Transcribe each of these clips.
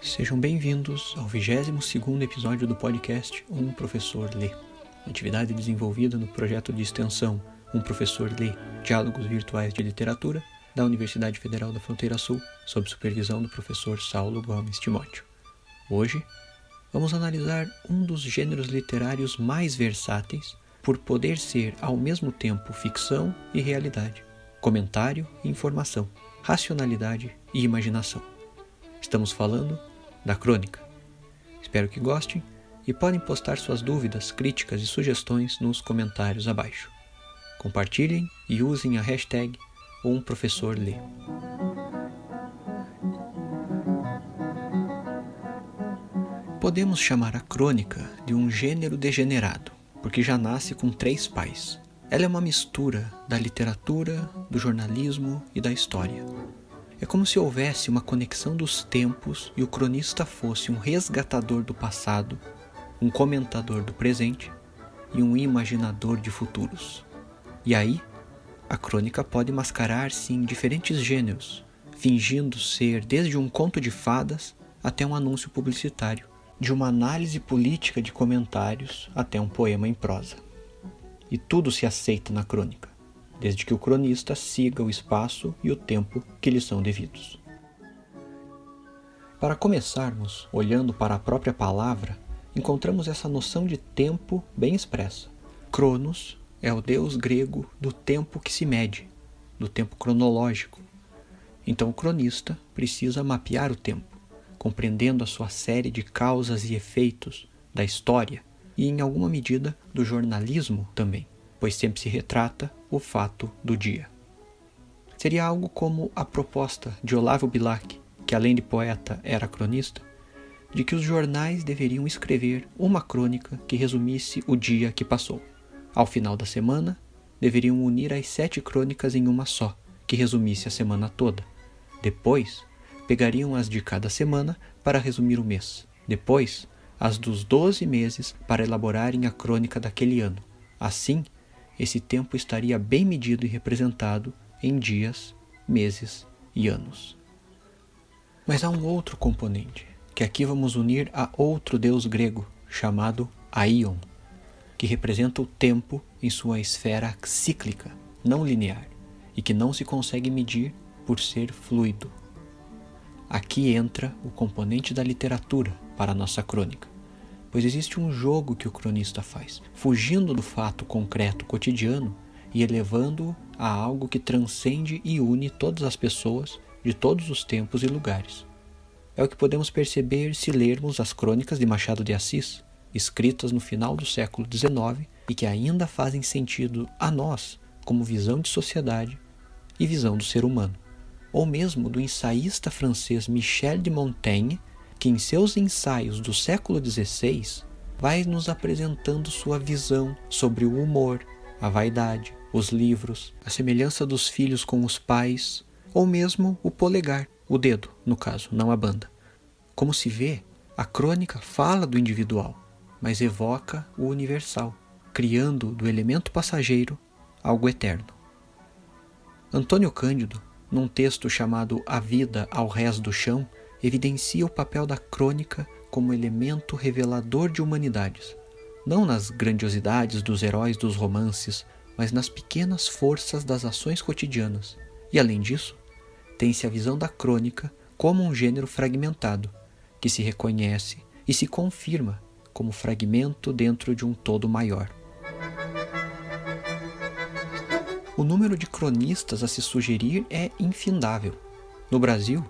Sejam bem-vindos ao 22º episódio do podcast Um Professor Lê, atividade desenvolvida no projeto de extensão Um Professor Lê Diálogos Virtuais de Literatura da Universidade Federal da Fronteira Sul, sob supervisão do professor Saulo Gomes Timóteo. Hoje, vamos analisar um dos gêneros literários mais versáteis por poder ser ao mesmo tempo ficção e realidade, comentário e informação, racionalidade e imaginação. Estamos falando da crônica. Espero que gostem e podem postar suas dúvidas, críticas e sugestões nos comentários abaixo. Compartilhem e usem a hashtag um professor lê. Podemos chamar a crônica de um gênero degenerado, porque já nasce com três pais. Ela é uma mistura da literatura, do jornalismo e da história. É como se houvesse uma conexão dos tempos e o cronista fosse um resgatador do passado, um comentador do presente e um imaginador de futuros. E aí, a crônica pode mascarar-se em diferentes gêneros, fingindo ser desde um conto de fadas até um anúncio publicitário, de uma análise política de comentários até um poema em prosa. E tudo se aceita na crônica, desde que o cronista siga o espaço e o tempo que lhe são devidos. Para começarmos, olhando para a própria palavra, encontramos essa noção de tempo bem expressa. Cronos é o deus grego do tempo que se mede, do tempo cronológico. Então o cronista precisa mapear o tempo, compreendendo a sua série de causas e efeitos da história e, em alguma medida, do jornalismo também, pois sempre se retrata o fato do dia. Seria algo como a proposta de Olavo Bilac, que além de poeta era cronista, de que os jornais deveriam escrever uma crônica que resumisse o dia que passou. Ao final da semana, deveriam unir as sete crônicas em uma só, que resumisse a semana toda. Depois, pegariam as de cada semana para resumir o mês. Depois, as dos doze meses para elaborarem a crônica daquele ano. Assim, esse tempo estaria bem medido e representado em dias, meses e anos. Mas há um outro componente, que aqui vamos unir a outro deus grego, chamado Aion que representa o tempo em sua esfera cíclica, não linear, e que não se consegue medir por ser fluido. Aqui entra o componente da literatura para a nossa crônica, pois existe um jogo que o cronista faz, fugindo do fato concreto cotidiano e elevando-o a algo que transcende e une todas as pessoas de todos os tempos e lugares. É o que podemos perceber se lermos as crônicas de Machado de Assis, escritas no final do século XIX e que ainda fazem sentido a nós como visão de sociedade e visão do ser humano, ou mesmo do ensaísta francês Michel de Montaigne, que em seus ensaios do século XVI vai nos apresentando sua visão sobre o humor, a vaidade, os livros, a semelhança dos filhos com os pais, ou mesmo o polegar, o dedo, no caso, não a banda. Como se vê, a crônica fala do individual, mas evoca o universal, criando do elemento passageiro algo eterno. Antônio Cândido, num texto chamado A Vida ao Rés do Chão, evidencia o papel da crônica como elemento revelador de humanidades, não nas grandiosidades dos heróis dos romances, mas nas pequenas forças das ações cotidianas. E além disso, tem-se a visão da crônica como um gênero fragmentado, que se reconhece e se confirma como fragmento dentro de um todo maior. O número de cronistas a se sugerir é infindável. No Brasil,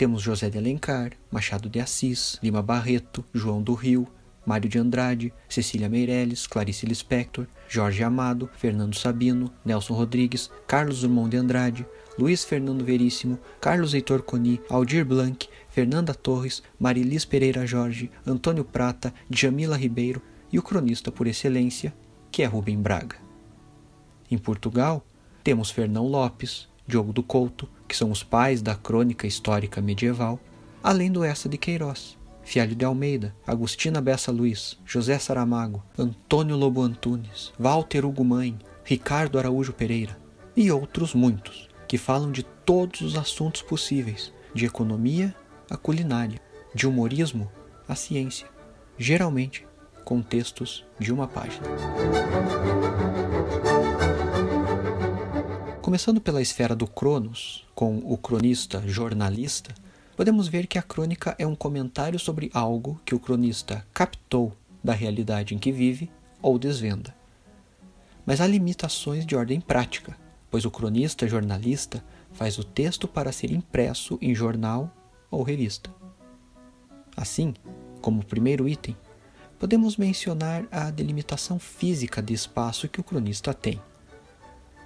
temos José de Alencar, Machado de Assis, Lima Barreto, João do Rio, Mário de Andrade, Cecília Meirelles, Clarice Lispector, Jorge Amado, Fernando Sabino, Nelson Rodrigues, Carlos Drummond de Andrade, Luiz Fernando Veríssimo, Carlos Heitor Coni, Aldir Blanc, Fernanda Torres, Marilis Pereira Jorge, Antônio Prata, Djamila Ribeiro e o cronista por excelência, que é Rubem Braga. Em Portugal, temos Fernão Lopes, Diogo do Couto, que são os pais da crônica histórica medieval, além do Essa de Queiroz, Fialho de Almeida, Agostina Bessa Luiz, José Saramago, Antônio Lobo Antunes, Walter Hugo Mãe, Ricardo Araújo Pereira e outros muitos que falam de todos os assuntos possíveis, de economia a culinária, de humorismo à ciência, geralmente com textos de uma página. Começando pela esfera do Cronos, com o cronista jornalista, podemos ver que a crônica é um comentário sobre algo que o cronista captou da realidade em que vive ou desvenda. Mas há limitações de ordem prática, pois o cronista jornalista faz o texto para ser impresso em jornal ou revista. Assim, como primeiro item, podemos mencionar a delimitação física de espaço que o cronista tem.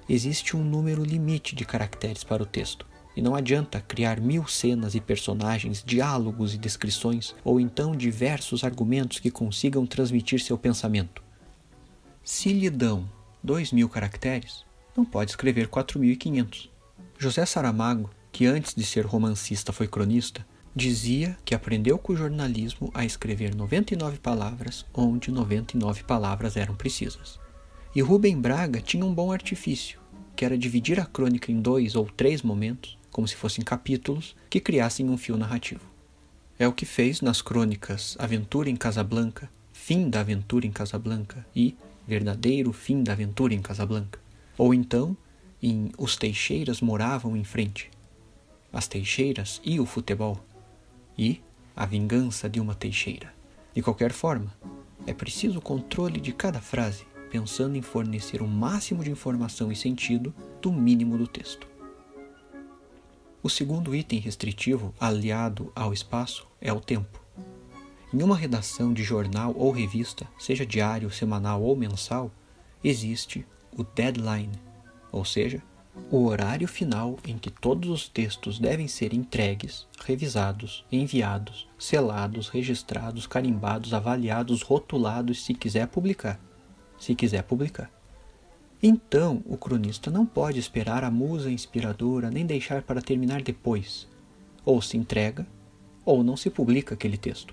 Existe um número limite de caracteres para o texto, e não adianta criar mil cenas e personagens, diálogos e descrições, ou então diversos argumentos que consigam transmitir seu pensamento. Se lhe dão dois mil caracteres, não pode escrever 4.500. José Saramago, que antes de ser romancista foi cronista, dizia que aprendeu com o jornalismo a escrever 99 palavras onde 99 palavras eram precisas. E Rubem Braga tinha um bom artifício, que era dividir a crônica em dois ou três momentos, como se fossem capítulos, que criassem um fio narrativo. É o que fez nas crônicas Aventura em Casablanca, Fim da Aventura em Casablanca e Verdadeiro Fim da Aventura em Casablanca. Ou então em Os Teixeiras Moravam em Frente, As Teixeiras e o Futebol, e A Vingança de uma Teixeira. De qualquer forma, é preciso o controle de cada frase, pensando em fornecer o máximo de informação e sentido do mínimo do texto. O segundo item restritivo, aliado ao espaço, é o tempo. Em uma redação de jornal ou revista, seja diário, semanal ou mensal, existe o deadline, ou seja, o horário final em que todos os textos devem ser entregues, revisados, enviados, selados, registrados, carimbados, avaliados, rotulados, se quiser publicar. Se quiser publicar. Então, o cronista não pode esperar a musa inspiradora nem deixar para terminar depois. Ou se entrega, ou não se publica aquele texto.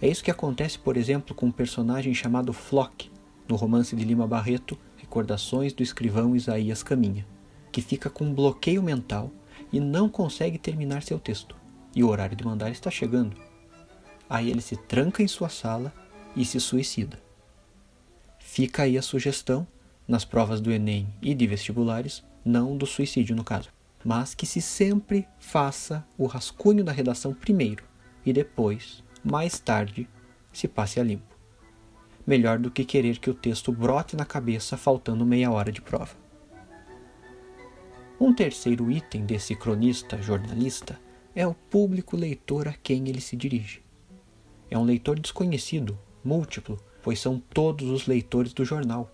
É isso que acontece, por exemplo, com um personagem chamado Flock, no romance de Lima Barreto, Recordações do Escrivão Isaías Caminha, que fica com um bloqueio mental e não consegue terminar seu texto. E o horário de mandar está chegando. Aí ele se tranca em sua sala e se suicida. Fica aí a sugestão nas provas do Enem e de vestibulares, não do suicídio no caso, mas que se sempre faça o rascunho da redação primeiro e depois, mais tarde, se passe a limpo. Melhor do que querer que o texto brote na cabeça faltando meia hora de prova. Um terceiro item desse cronista jornalista é o público leitor a quem ele se dirige. É um leitor desconhecido, múltiplo, pois são todos os leitores do jornal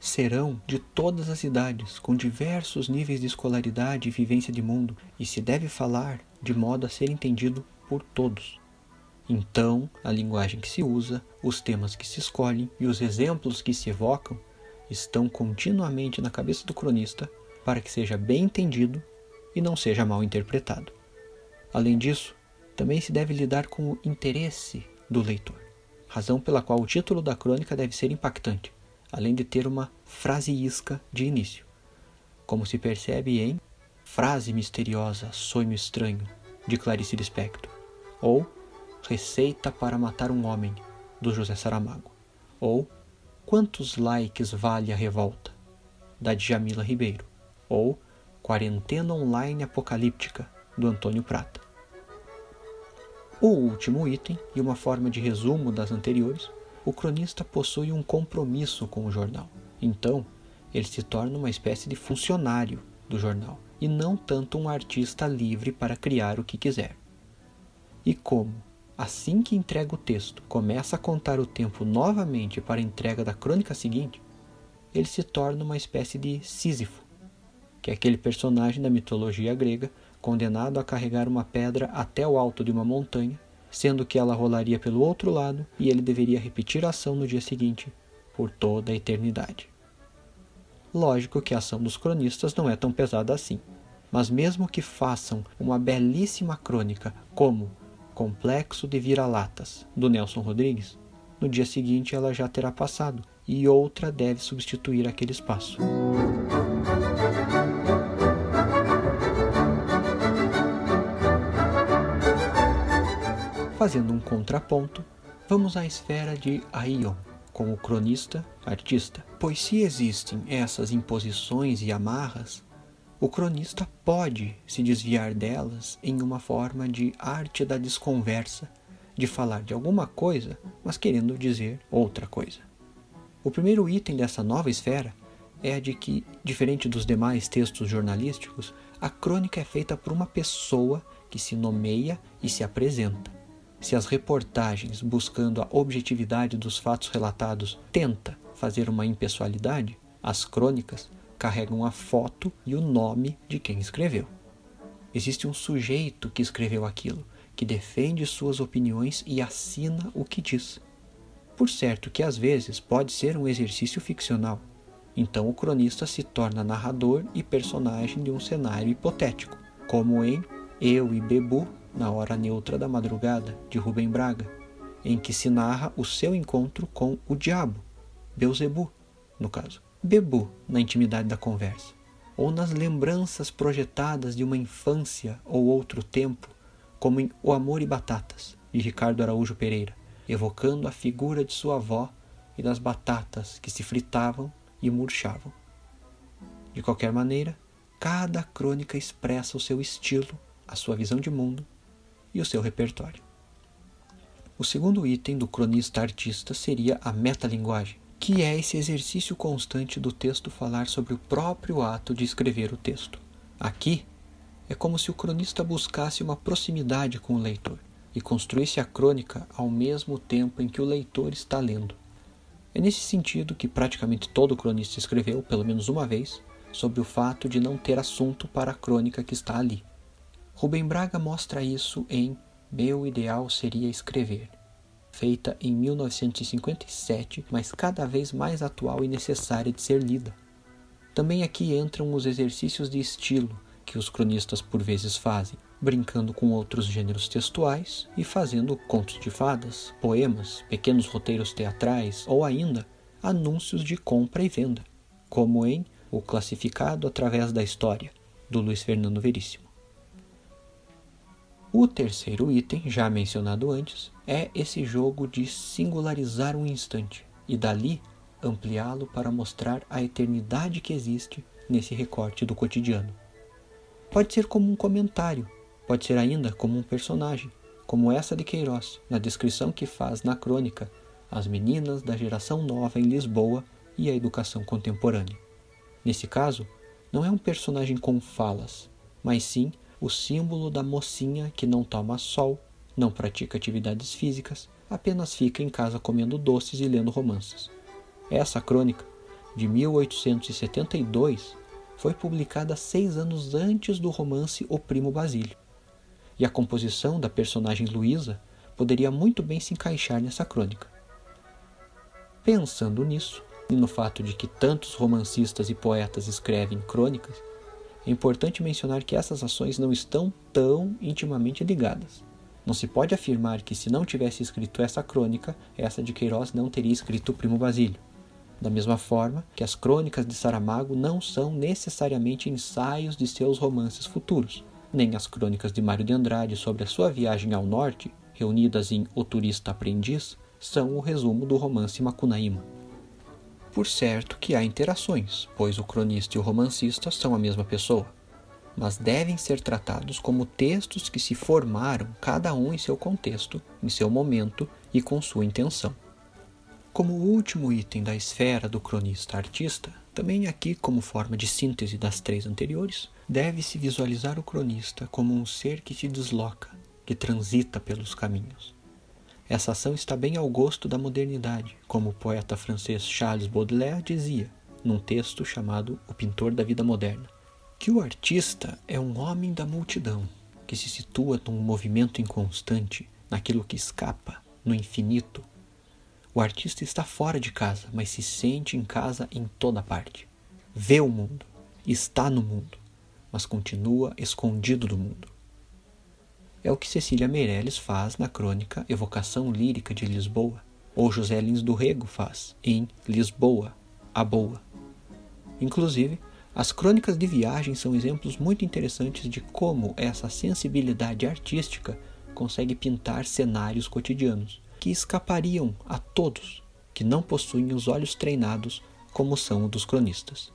serão de todas as idades, com diversos níveis de escolaridade e vivência de mundo, e se deve falar de modo a ser entendido por todos. Então, a linguagem que se usa, os temas que se escolhem e os exemplos que se evocam estão continuamente na cabeça do cronista para que seja bem entendido e não seja mal interpretado. Além disso, também se deve lidar com o interesse do leitor, razão pela qual o título da crônica deve ser impactante além de ter uma frase isca de início, como se percebe em Frase Misteriosa, Sonho Estranho, de Clarice Lispector, ou Receita para Matar um Homem, do José Saramago, ou Quantos likes vale a revolta, da Djamila Ribeiro, ou Quarentena Online Apocalíptica, do Antônio Prata. O último item, e uma forma de resumo das anteriores, o cronista possui um compromisso com o jornal. Então, ele se torna uma espécie de funcionário do jornal e não tanto um artista livre para criar o que quiser. E como, assim que entrega o texto, começa a contar o tempo novamente para a entrega da crônica seguinte, ele se torna uma espécie de Sísifo, que é aquele personagem da mitologia grega condenado a carregar uma pedra até o alto de uma montanha sendo que ela rolaria pelo outro lado e ele deveria repetir a ação no dia seguinte, por toda a eternidade. Lógico que a ação dos cronistas não é tão pesada assim, mas mesmo que façam uma belíssima crônica como Complexo de Vira-Latas, do Nelson Rodrigues, no dia seguinte ela já terá passado e outra deve substituir aquele espaço. Fazendo um contraponto, vamos à esfera de Aion, como cronista, artista. Pois se existem essas imposições e amarras, o cronista pode se desviar delas em uma forma de arte da desconversa, de falar de alguma coisa, mas querendo dizer outra coisa. O primeiro item dessa nova esfera é a de que, diferente dos demais textos jornalísticos, a crônica é feita por uma pessoa que se nomeia e se apresenta. Se as reportagens, buscando a objetividade dos fatos relatados, tenta fazer uma impessoalidade, as crônicas carregam a foto e o nome de quem escreveu. Existe um sujeito que escreveu aquilo, que defende suas opiniões e assina o que diz. Por certo que às vezes pode ser um exercício ficcional, então o cronista se torna narrador e personagem de um cenário hipotético, como em Eu e Bebu, na Hora Neutra da Madrugada, de Rubem Braga, em que se narra o seu encontro com o diabo, Beuzebu, no caso. Bebu na intimidade da conversa, ou nas lembranças projetadas de uma infância ou outro tempo, como em O Amor e Batatas, de Ricardo Araújo Pereira, evocando a figura de sua avó e das batatas que se fritavam e murchavam. De qualquer maneira, cada crônica expressa o seu estilo, a sua visão de mundo e o seu repertório. O segundo item do cronista artista seria a metalinguagem, que é esse exercício constante do texto falar sobre o próprio ato de escrever o texto. Aqui, é como se o cronista buscasse uma proximidade com o leitor e construísse a crônica ao mesmo tempo em que o leitor está lendo. É nesse sentido que praticamente todo cronista escreveu, pelo menos uma vez, sobre o fato de não ter assunto para a crônica que está ali. Rubem Braga mostra isso em Meu Ideal Seria Escrever, feita em 1957, mas cada vez mais atual e necessária de ser lida. Também aqui entram os exercícios de estilo que os cronistas por vezes fazem, brincando com outros gêneros textuais e fazendo contos de fadas, poemas, pequenos roteiros teatrais ou ainda anúncios de compra e venda, como em O Classificado através da História, do Luiz Fernando Veríssimo. O terceiro item, já mencionado antes, é esse jogo de singularizar um instante e dali ampliá-lo para mostrar a eternidade que existe nesse recorte do cotidiano. Pode ser como um comentário, pode ser ainda como um personagem, como essa de Queiroz, na descrição que faz na crônica As Meninas da Geração Nova em Lisboa e a Educação Contemporânea. Nesse caso, não é um personagem com falas, mas sim o símbolo da mocinha que não toma sol, não pratica atividades físicas, apenas fica em casa comendo doces e lendo romances. Essa crônica, de 1872, foi publicada seis anos antes do romance O Primo Basílio. E a composição da personagem Luísa poderia muito bem se encaixar nessa crônica. Pensando nisso, e no fato de que tantos romancistas e poetas escrevem crônicas, é importante mencionar que essas ações não estão tão intimamente ligadas. Não se pode afirmar que, se não tivesse escrito essa crônica, essa de Queiroz não teria escrito o Primo Basílio. Da mesma forma que as crônicas de Saramago não são necessariamente ensaios de seus romances futuros, nem as crônicas de Mário de Andrade sobre a sua viagem ao norte, reunidas em O Turista Aprendiz, são o resumo do romance Macunaíma. Por certo que há interações, pois o cronista e o romancista são a mesma pessoa, mas devem ser tratados como textos que se formaram, cada um em seu contexto, em seu momento e com sua intenção. Como último item da esfera do cronista-artista, também aqui como forma de síntese das três anteriores, deve-se visualizar o cronista como um ser que se desloca, que transita pelos caminhos. Essa ação está bem ao gosto da modernidade, como o poeta francês Charles Baudelaire dizia, num texto chamado O Pintor da Vida Moderna, que o artista é um homem da multidão, que se situa num movimento inconstante, naquilo que escapa, no infinito. O artista está fora de casa, mas se sente em casa em toda parte. Vê o mundo, está no mundo, mas continua escondido do mundo. É o que Cecília Meirelles faz na crônica Evocação Lírica de Lisboa, ou José Lins do Rego faz em Lisboa, a Boa. Inclusive, as crônicas de viagem são exemplos muito interessantes de como essa sensibilidade artística consegue pintar cenários cotidianos que escapariam a todos que não possuem os olhos treinados como são os dos cronistas.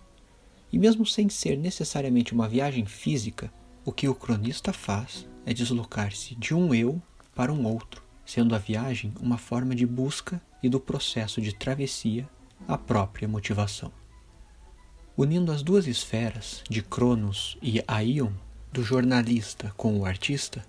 E mesmo sem ser necessariamente uma viagem física, o que o cronista faz é deslocar-se de um eu para um outro, sendo a viagem uma forma de busca e do processo de travessia a própria motivação. Unindo as duas esferas, de Cronos e Aion, do jornalista com o artista,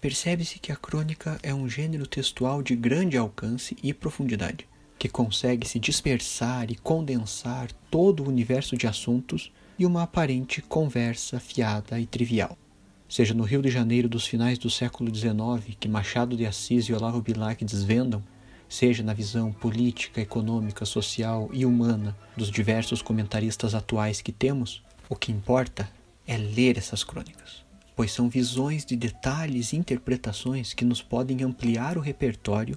percebe-se que a crônica é um gênero textual de grande alcance e profundidade, que consegue se dispersar e condensar todo o universo de assuntos e uma aparente conversa fiada e trivial. Seja no Rio de Janeiro dos finais do século XIX, que Machado de Assis e Olavo Bilac desvendam, seja na visão política, econômica, social e humana dos diversos comentaristas atuais que temos, o que importa é ler essas crônicas, pois são visões de detalhes e interpretações que nos podem ampliar o repertório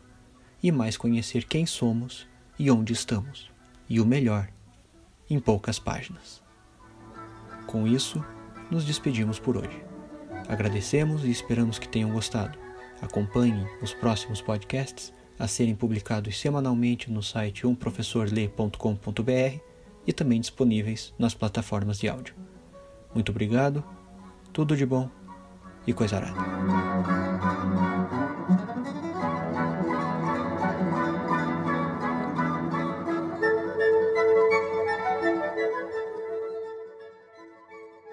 e mais conhecer quem somos e onde estamos. E o melhor, em poucas páginas. Com isso, nos despedimos por hoje. Agradecemos e esperamos que tenham gostado. Acompanhem os próximos podcasts a serem publicados semanalmente no site umprofessorlê.com.br e também disponíveis nas plataformas de áudio. Muito obrigado, tudo de bom e coisa arada.